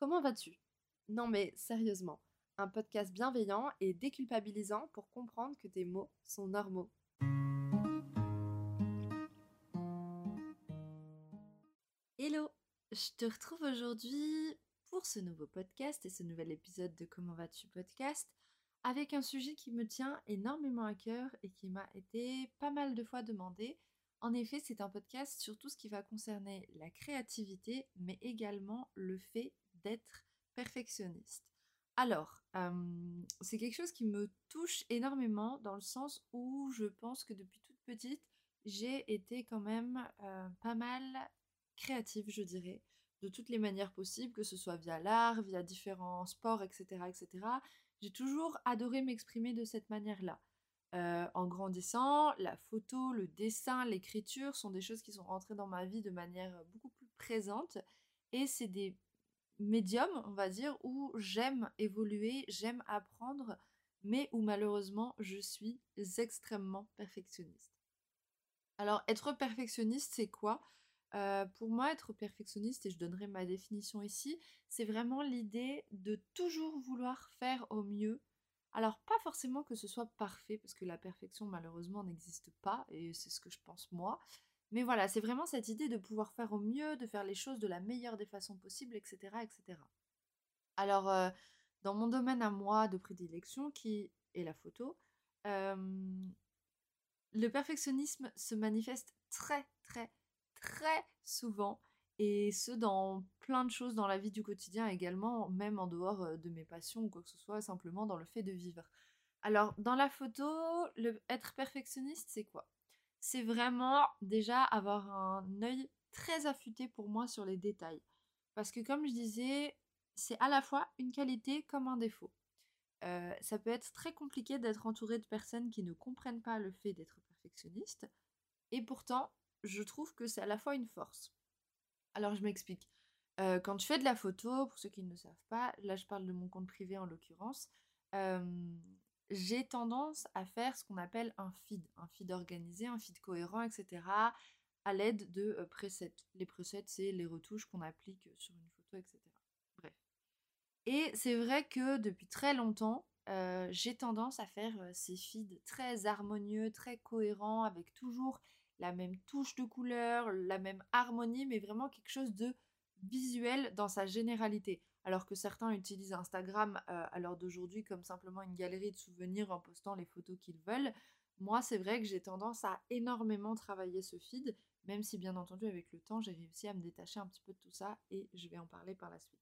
comment vas-tu? Non mais sérieusement, un podcast bienveillant et déculpabilisant pour comprendre que tes mots sont normaux. Hello, je te retrouve aujourd'hui pour ce nouveau podcast et ce nouvel épisode de Comment vas-tu podcast avec un sujet qui me tient énormément à cœur et qui m'a été pas mal de fois demandé. En effet, c'est un podcast sur tout ce qui va concerner la créativité, mais également le fait d'être perfectionniste. Alors, c'est quelque chose qui me touche énormément dans le sens où je pense que depuis toute petite, j'ai été quand même pas mal créative, je dirais, de toutes les manières possibles, que ce soit via l'art, via différents sports, etc. etc. J'ai toujours adoré m'exprimer de cette manière-là. en grandissant, la photo, le dessin, l'écriture sont des choses qui sont rentrées dans ma vie de manière beaucoup plus présente. Et c'est des médium, on va dire, où j'aime évoluer, j'aime apprendre, mais où malheureusement je suis extrêmement perfectionniste. Alors, être perfectionniste, c'est quoi? Euh, Pour moi, être perfectionniste, et je donnerai ma définition ici, c'est vraiment l'idée de toujours vouloir faire au mieux. Alors, pas forcément que ce soit parfait, parce que la perfection, malheureusement, n'existe pas, et c'est ce que je pense moi, mais voilà, c'est vraiment cette idée de pouvoir faire au mieux, de faire les choses de la meilleure des façons possibles, etc. etc. Alors, euh, dans mon domaine à moi de prédilection, qui est la photo, le perfectionnisme se manifeste très, très, très souvent, et ce, dans plein de choses dans la vie du quotidien également, même en dehors euh, de mes passions ou quoi que ce soit, simplement dans le fait de vivre. Alors, dans la photo, être perfectionniste, c'est quoi? C'est vraiment déjà avoir un œil très affûté pour moi sur les détails. Parce que comme je disais, c'est à la fois une qualité comme un défaut. Euh, ça peut être très compliqué d'être entouré de personnes qui ne comprennent pas le fait d'être perfectionniste. Et pourtant, je trouve que c'est à la fois une force. Alors je m'explique. Euh, quand je fais de la photo, pour ceux qui ne savent pas, là je parle de mon compte privé en l'occurrence, euh, j'ai tendance à faire ce qu'on appelle un feed, un feed organisé, un feed cohérent, etc., à l'aide de euh, presets. Les presets, c'est les retouches qu'on applique sur une photo, etc. Bref. Et c'est vrai que depuis très longtemps, euh, j'ai tendance à faire euh, ces feeds très harmonieux, très cohérents, avec toujours la même touche de couleur, la même harmonie, mais vraiment quelque chose de visuel dans sa généralité alors que certains utilisent Instagram euh, à l'heure d'aujourd'hui comme simplement une galerie de souvenirs en postant les photos qu'ils veulent. Moi, c'est vrai que j'ai tendance à énormément travailler ce feed, même si bien entendu avec le temps, j'ai réussi à me détacher un petit peu de tout ça et je vais en parler par la suite.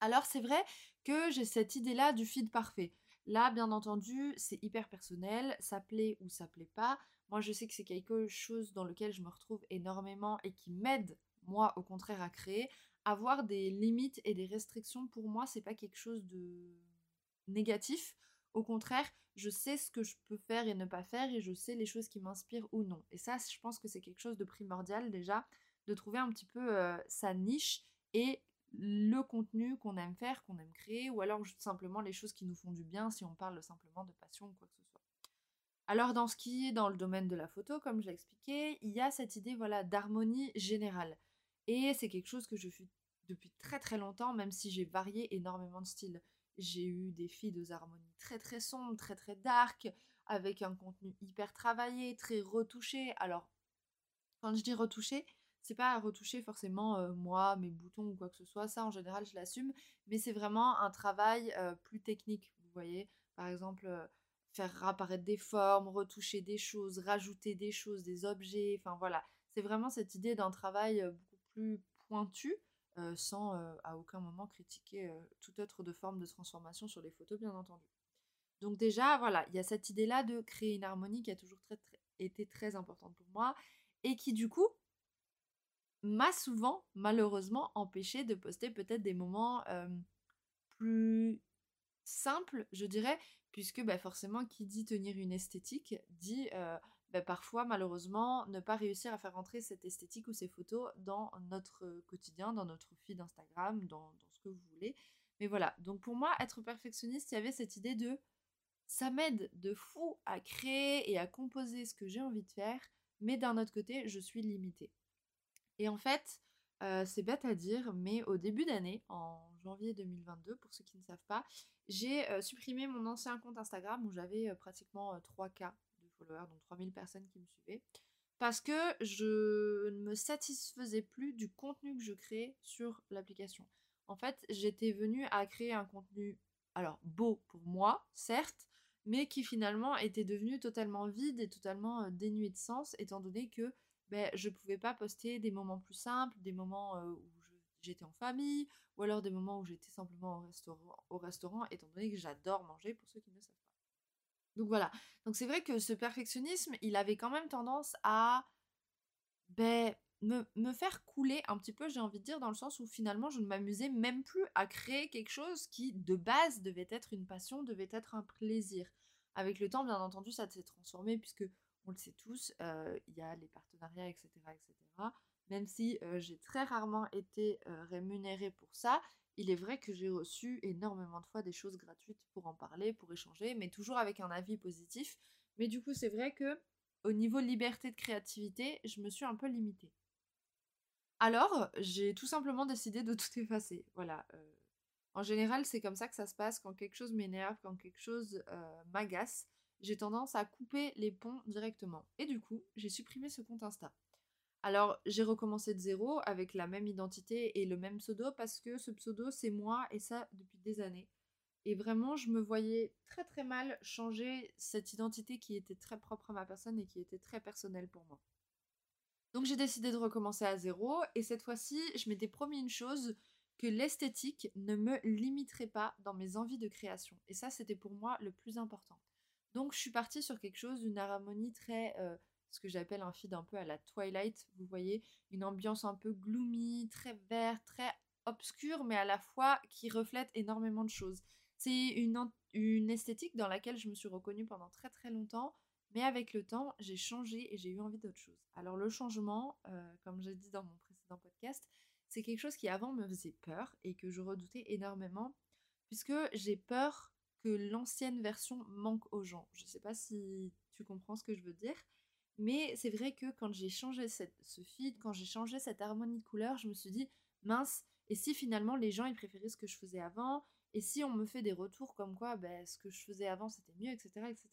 Alors c'est vrai que j'ai cette idée-là du feed parfait. Là, bien entendu, c'est hyper personnel, ça plaît ou ça plaît pas. Moi, je sais que c'est quelque chose dans lequel je me retrouve énormément et qui m'aide, moi, au contraire, à créer avoir des limites et des restrictions, pour moi, c'est pas quelque chose de négatif. Au contraire, je sais ce que je peux faire et ne pas faire et je sais les choses qui m'inspirent ou non. Et ça, je pense que c'est quelque chose de primordial déjà, de trouver un petit peu sa niche et le contenu qu'on aime faire, qu'on aime créer, ou alors simplement les choses qui nous font du bien si on parle simplement de passion ou quoi que ce soit. Alors dans ce qui est dans le domaine de la photo, comme je l'ai expliqué, il y a cette idée voilà d'harmonie générale. Et c'est quelque chose que je fais depuis très très longtemps, même si j'ai varié énormément de styles. J'ai eu des filles de harmonies très très sombres, très très dark, avec un contenu hyper travaillé, très retouché. Alors, quand je dis retouché, c'est pas retoucher forcément moi, mes boutons ou quoi que ce soit. Ça, en général, je l'assume. Mais c'est vraiment un travail plus technique. Vous voyez, par exemple, faire apparaître des formes, retoucher des choses, rajouter des choses, des objets. Enfin voilà, c'est vraiment cette idée d'un travail pointu, euh, sans euh, à aucun moment critiquer euh, toute autre forme de transformation sur les photos, bien entendu. Donc déjà, voilà, il y a cette idée-là de créer une harmonie qui a toujours été très importante pour moi et qui du coup m'a souvent, malheureusement, empêché de poster peut-être des moments plus simples, je dirais, puisque bah, forcément, qui dit tenir une esthétique dit bah, parfois, malheureusement, ne pas réussir à faire rentrer cette esthétique ou ces photos dans notre quotidien, dans notre feed Instagram, dans, ce que vous voulez. Mais voilà, donc pour moi, être perfectionniste, il y avait cette idée de ça m'aide de fou à créer et à composer ce que j'ai envie de faire, mais d'un autre côté, je suis limitée. Et en fait, c'est bête à dire, mais au début d'année, en janvier 2022, pour ceux qui ne savent pas, j'ai supprimé mon ancien compte Instagram où j'avais pratiquement 3K de followers, donc 3000 personnes qui me suivaient, parce que je ne me satisfaisais plus du contenu que je créais sur l'application. En fait, j'étais venue à créer un contenu, alors beau pour moi, certes, mais qui finalement était devenu totalement vide et totalement dénué de sens, étant donné que ben, je ne pouvais pas poster des moments plus simples, des moments où j'étais en famille, ou alors des moments où j'étais simplement au restaurant, au restaurant, étant donné que j'adore manger, pour ceux qui ne le savent. Donc voilà. Donc c'est vrai que ce perfectionnisme, il avait quand même tendance à ben, me, faire couler un petit peu, j'ai envie de dire, dans le sens où finalement je ne m'amusais même plus à créer quelque chose qui, de base, devait être une passion, devait être un plaisir. Avec le temps, bien entendu, ça s'est transformé puisque on le sait tous, euh, il y a les partenariats, etc. etc. Même si euh, j'ai très rarement été euh, rémunérée pour ça, il est vrai que j'ai reçu énormément de fois des choses gratuites pour en parler, pour échanger, mais toujours avec un avis positif. Mais du coup, c'est vrai que au niveau liberté de créativité, je me suis un peu limitée. Alors, j'ai tout simplement décidé de tout effacer. Voilà. en général, c'est comme ça que ça se passe quand quelque chose m'énerve, quand quelque chose m'agace j'ai tendance à couper les ponts directement. Et du coup, j'ai supprimé ce compte Insta. Alors, j'ai recommencé de zéro avec la même identité et le même pseudo parce que ce pseudo, c'est moi et ça depuis des années. Et vraiment, je me voyais très très mal changer cette identité qui était très propre à ma personne et qui était très personnelle pour moi. Donc j'ai décidé de recommencer à zéro et cette fois-ci, je m'étais promis une chose, que l'esthétique ne me limiterait pas dans mes envies de création. Et ça, c'était pour moi le plus important. Donc je suis partie sur quelque chose, d'une harmonie très, euh, ce que j'appelle un feed un peu à la Twilight, vous voyez, une ambiance un peu gloomy, très vert, très obscure, mais à la fois qui reflète énormément de choses. C'est une, une esthétique dans laquelle je me suis reconnue pendant très très longtemps, mais avec le temps, j'ai changé et j'ai eu envie d'autre chose. Alors le changement, euh, comme j'ai dit dans mon précédent podcast, c'est quelque chose qui avant me faisait peur et que je redoutais énormément, puisque j'ai peur que l'ancienne version manque aux gens. Je ne sais pas si tu comprends ce que je veux dire, mais c'est vrai que quand j'ai changé ce feed, quand j'ai changé cette harmonie de couleurs, je me suis dit, mince, et si finalement les gens ils préféraient ce que je faisais avant, et si on me fait des retours comme quoi ben, ce que je faisais avant c'était mieux, etc., etc.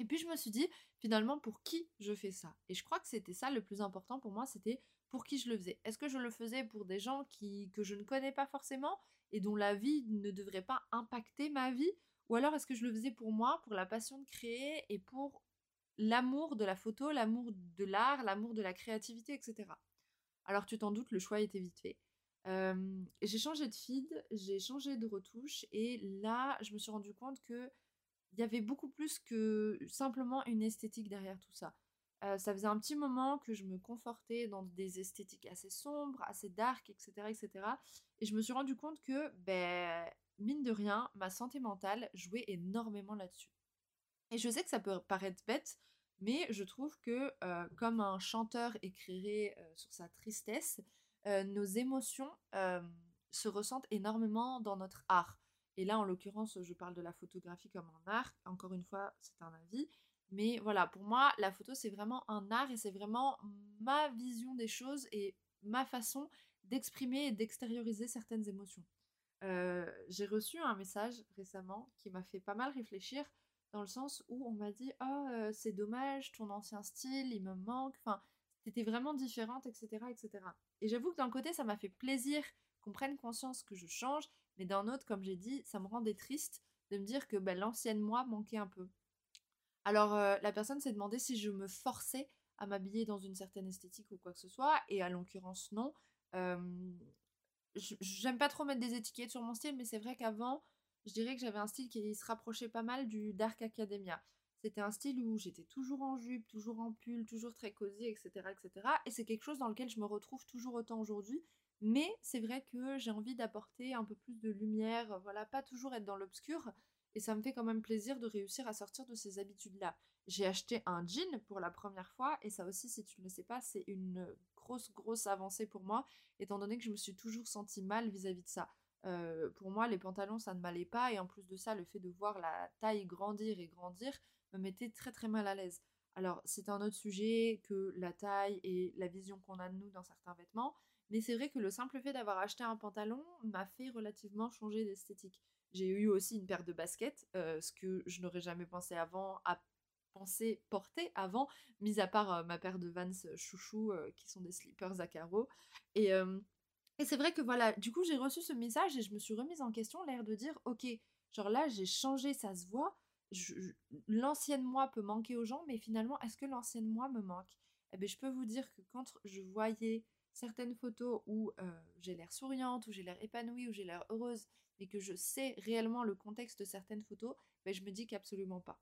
Et puis je me suis dit, finalement, pour qui je fais ça? Et je crois que c'était ça le plus important pour moi, c'était pour qui je le faisais. Est-ce que je le faisais pour des gens qui, que je ne connais pas forcément et dont la vie ne devrait pas impacter ma vie? Ou alors est-ce que je le faisais pour moi, pour la passion de créer et pour l'amour de la photo, l'amour de l'art, l'amour de la créativité, etc. Alors tu t'en doutes, le choix était vite fait. j'ai changé de feed, j'ai changé de retouche et là je me suis rendu compte que il y avait beaucoup plus que simplement une esthétique derrière tout ça. Euh, ça faisait un petit moment que je me confortais dans des esthétiques assez sombres, assez dark, etc., etc. Et je me suis rendu compte que, ben, mine de rien, ma santé mentale jouait énormément là-dessus. Et je sais que ça peut paraître bête, mais je trouve que, comme un chanteur écrirait sur sa tristesse, nos émotions se ressentent énormément dans notre art. Et là, en l'occurrence, je parle de la photographie comme un art. Encore une fois, c'est un avis. Mais voilà, pour moi, la photo, c'est vraiment un art et c'est vraiment ma vision des choses et ma façon d'exprimer et d'extérioriser certaines émotions. J'ai reçu un message récemment qui m'a fait pas mal réfléchir dans le sens où on m'a dit Oh, c'est dommage, ton ancien style, il me manque. Enfin, c'était vraiment différente, etc. etc. Et j'avoue que d'un côté, ça m'a fait plaisir qu'on prenne conscience que je change, mais d'un autre, comme j'ai dit, ça me rendait triste de me dire que ben, l'ancienne moi manquait un peu. Alors euh, la personne s'est demandé si je me forçais à m'habiller dans une certaine esthétique ou quoi que ce soit, et à l'occurrence non. J'aime pas trop mettre des étiquettes sur mon style, mais c'est vrai qu'avant, je dirais que j'avais un style qui se rapprochait pas mal du Dark Academia. C'était un style où j'étais toujours en jupe, toujours en pull, toujours très cosy, etc. etc. Et c'est quelque chose dans lequel je me retrouve toujours autant aujourd'hui. Mais c'est vrai que j'ai envie d'apporter un peu plus de lumière, voilà, pas toujours être dans l'obscur. Et ça me fait quand même plaisir de réussir à sortir de ces habitudes-là. J'ai acheté un jean pour la première fois, et ça aussi, si tu ne le sais pas, c'est une grosse, grosse avancée pour moi, étant donné que je me suis toujours sentie mal vis-à-vis de ça. Euh, pour moi, les pantalons, ça ne m'allait pas, et en plus de ça, le fait de voir la taille grandir et grandir me mettait très très mal à l'aise. Alors, c'est un autre sujet que la taille et la vision qu'on a de nous dans certains vêtements, Mais c'est vrai que le simple fait d'avoir acheté un pantalon m'a fait relativement changer d'esthétique. J'ai eu aussi une paire de baskets, euh, ce que je n'aurais jamais pensé avant à penser porter avant, mis à part euh, ma paire de Vans chouchou qui sont des slippers à carreaux. Et, et c'est vrai que voilà, du coup j'ai reçu ce message et je me suis remise en question, l'air de dire ok, genre là j'ai changé, ça se voit. L'ancienne moi peut manquer aux gens, mais finalement est-ce que l'ancienne moi me manque? Eh bien je peux vous dire que quand je voyais certaines photos où j'ai l'air souriante, où j'ai l'air épanouie, où j'ai l'air heureuse, mais que je sais réellement le contexte de certaines photos, ben, je me dis qu'absolument pas.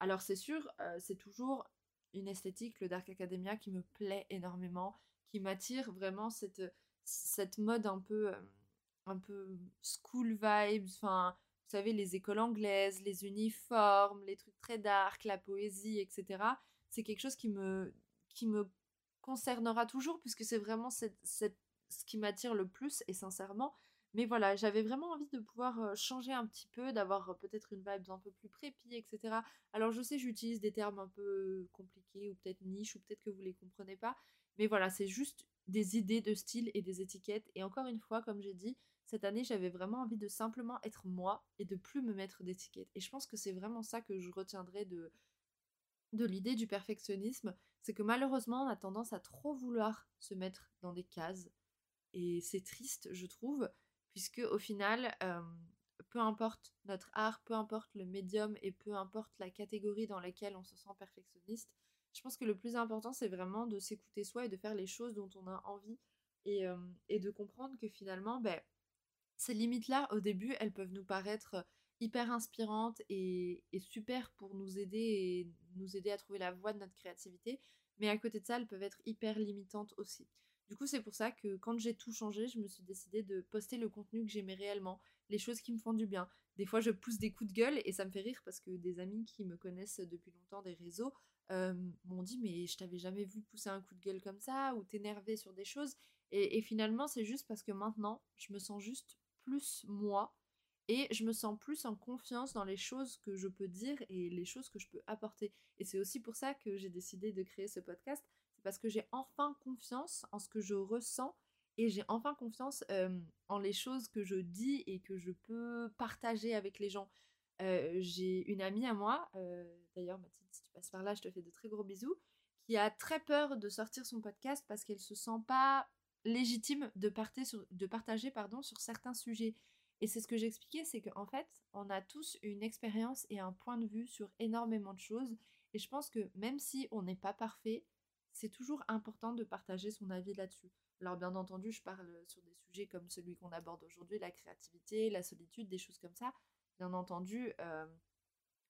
Alors c'est sûr, c'est toujours une esthétique, le Dark Academia, qui me plaît énormément, qui m'attire vraiment cette, cette mode un peu, un peu school vibes, enfin, vous savez, les écoles anglaises, les uniformes, les trucs très dark, la poésie, etc. C'est quelque chose qui me, qui me concernera toujours, puisque c'est vraiment ce qui m'attire le plus, et sincèrement. Mais voilà, j'avais vraiment envie de pouvoir changer un petit peu, d'avoir peut-être une vibe un peu plus prépi, etc. Alors je sais, j'utilise des termes un peu compliqués, ou peut-être niche, ou peut-être que vous les comprenez pas. Mais voilà, c'est juste des idées de style et des étiquettes. Et encore une fois, comme j'ai dit, cette année, j'avais vraiment envie de simplement être moi et de plus me mettre d'étiquettes. Et je pense que c'est vraiment ça que je retiendrai de, de l'idée du perfectionnisme, c'est que malheureusement on a tendance à trop vouloir se mettre dans des cases. Et c'est triste, je trouve, puisque au final, peu importe notre art, peu importe le médium et peu importe la catégorie dans laquelle on se sent perfectionniste, je pense que le plus important c'est vraiment de s'écouter soi et de faire les choses dont on a envie et, et de comprendre que finalement, ben, ces limites-là, au début, elles peuvent nous paraître hyper inspirantes et, super pour nous aider et nous aider à trouver la voie de notre créativité. Mais à côté de ça, elles peuvent être hyper limitantes aussi. Du coup, c'est pour ça que quand j'ai tout changé, je me suis décidée de poster le contenu que j'aimais réellement, les choses qui me font du bien. Des fois, je pousse des coups de gueule et ça me fait rire parce que des amis qui me connaissent depuis longtemps des réseaux euh, m'ont dit mais je t'avais jamais vu pousser un coup de gueule comme ça ou t'énerver sur des choses. et finalement, c'est juste parce que maintenant, je me sens juste plus moi et je me sens plus en confiance dans les choses que je peux dire et les choses que je peux apporter. Et c'est aussi pour ça que j'ai décidé de créer ce podcast, c'est parce que j'ai enfin confiance en ce que je ressens et j'ai enfin confiance en les choses que je dis et que je peux partager avec les gens. J'ai une amie à moi, d'ailleurs Mathilde, si tu passes par là, je te fais de très gros bisous, qui a très peur de sortir son podcast parce qu'elle se sent pas légitime de, sur, de partager pardon, sur certains sujets. Et c'est ce que j'expliquais, c'est qu'en fait, on a tous une expérience et un point de vue sur énormément de choses. Et je pense que même si on n'est pas parfait, c'est toujours important de partager son avis là-dessus. Alors bien entendu, je parle sur des sujets comme celui qu'on aborde aujourd'hui, la créativité, la solitude, des choses comme ça. Bien entendu, euh,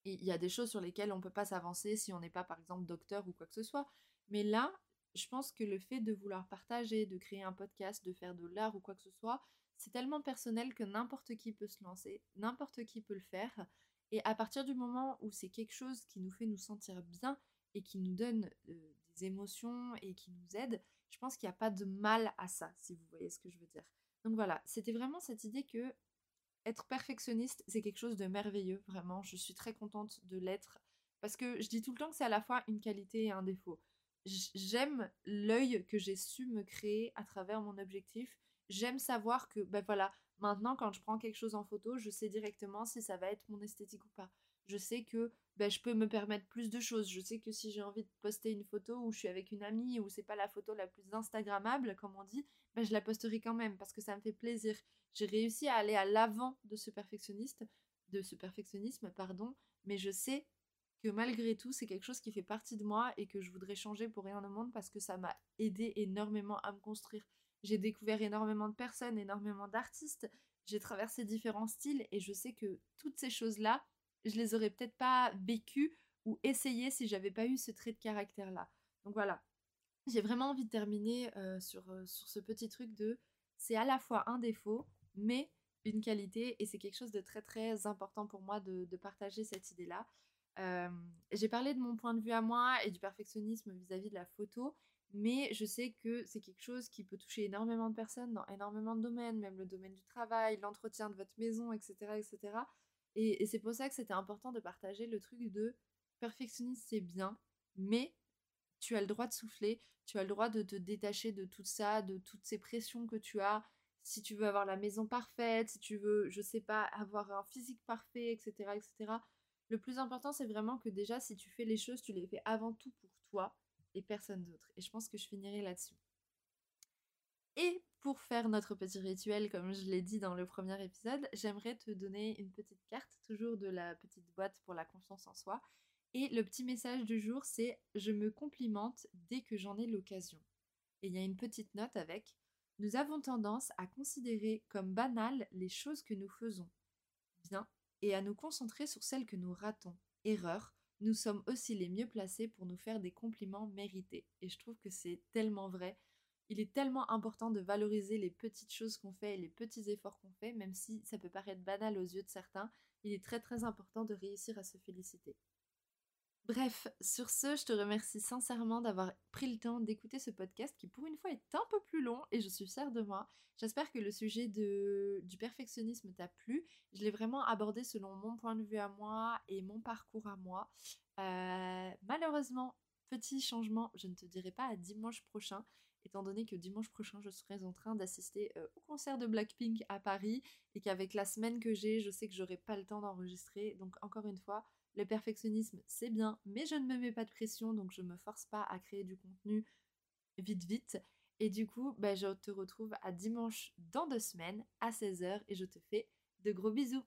il y a des choses sur lesquelles on ne peut pas s'avancer si on n'est pas par exemple docteur ou quoi que ce soit. Mais là, je pense que le fait de vouloir partager, de créer un podcast, de faire de l'art ou quoi que ce soit, c'est tellement personnel que n'importe qui peut se lancer, n'importe qui peut le faire. Et à partir du moment où c'est quelque chose qui nous fait nous sentir bien et qui nous donne euh, des émotions et qui nous aide, je pense qu'il n'y a pas de mal à ça, si vous voyez ce que je veux dire. Donc voilà, c'était vraiment cette idée que être perfectionniste, c'est quelque chose de merveilleux, vraiment. Je suis très contente de l'être parce que je dis tout le temps que c'est à la fois une qualité et un défaut. J'aime l'œil que j'ai su me créer à travers mon objectif j'aime savoir que, ben voilà, maintenant quand je prends quelque chose en photo, je sais directement si ça va être mon esthétique ou pas. Je sais que ben, je peux me permettre plus de choses. Je sais que si j'ai envie de poster une photo où je suis avec une amie ou c'est pas la photo la plus instagrammable, comme on dit, ben, je la posterai quand même parce que ça me fait plaisir. J'ai réussi à aller à l'avant de ce perfectionniste, de ce perfectionnisme, pardon, mais je sais que malgré tout, c'est quelque chose qui fait partie de moi et que je voudrais changer pour rien au monde parce que ça m'a aidé énormément à me construire. J'ai découvert énormément de personnes, énormément d'artistes. J'ai traversé différents styles et je sais que toutes ces choses-là, je les aurais peut-être pas vécues ou essayées si j'avais pas eu ce trait de caractère-là. Donc voilà, j'ai vraiment envie de terminer euh, sur, euh, sur ce petit truc de c'est à la fois un défaut, mais une qualité et c'est quelque chose de très très important pour moi de, partager cette idée-là. J'ai parlé de mon point de vue à moi et du perfectionnisme vis à -vis de la photo, mais je sais que c'est quelque chose qui peut toucher énormément de personnes dans énormément de domaines, même le domaine du travail, l'entretien de votre maison, etc. etc. Et, c'est pour ça que c'était important de partager le truc de perfectionniste, c'est bien, mais tu as le droit de souffler, tu as le droit de te détacher de tout ça, de toutes ces pressions que tu as. Si tu veux avoir la maison parfaite, si tu veux, je sais pas, avoir un physique parfait, etc., etc. Le plus important, c'est vraiment que déjà, si tu fais les choses, tu les fais avant tout pour toi et personne d'autre. Et je pense que je finirai là-dessus. Et pour faire notre petit rituel, comme je l'ai dit dans le premier épisode, j'aimerais te donner une petite carte, toujours de la petite boîte pour la confiance en soi. Et le petit message du jour, c'est je me complimente dès que j'en ai l'occasion. Et il y a une petite note avec nous avons tendance à considérer comme banales les choses que nous faisons bien et à nous concentrer sur celles que nous ratons. Erreur, nous sommes aussi les mieux placés pour nous faire des compliments mérités. Et je trouve que c'est tellement vrai. Il est tellement important de valoriser les petites choses qu'on fait et les petits efforts qu'on fait, même si ça peut paraître banal aux yeux de certains. Il est très très important de réussir à se féliciter. Bref, sur ce, je te remercie sincèrement d'avoir pris le temps d'écouter ce podcast qui pour une fois est un peu plus long et je suis fière de moi. J'espère que le sujet de, du perfectionnisme t'a plu. Je l'ai vraiment abordé selon mon point de vue à moi et mon parcours à moi. Euh, malheureusement, petit changement, je ne te dirai pas à dimanche prochain, étant donné que dimanche prochain, je serai en train d'assister euh, au concert de Blackpink à Paris et qu'avec la semaine que j'ai, je sais que j'aurai pas le temps d'enregistrer. Donc encore une fois, le perfectionnisme, c'est bien, mais je ne me mets pas de pression, donc je ne me force pas à créer du contenu vite vite. Et du coup, bah, je te retrouve à dimanche dans deux semaines à 16h et je te fais de gros bisous.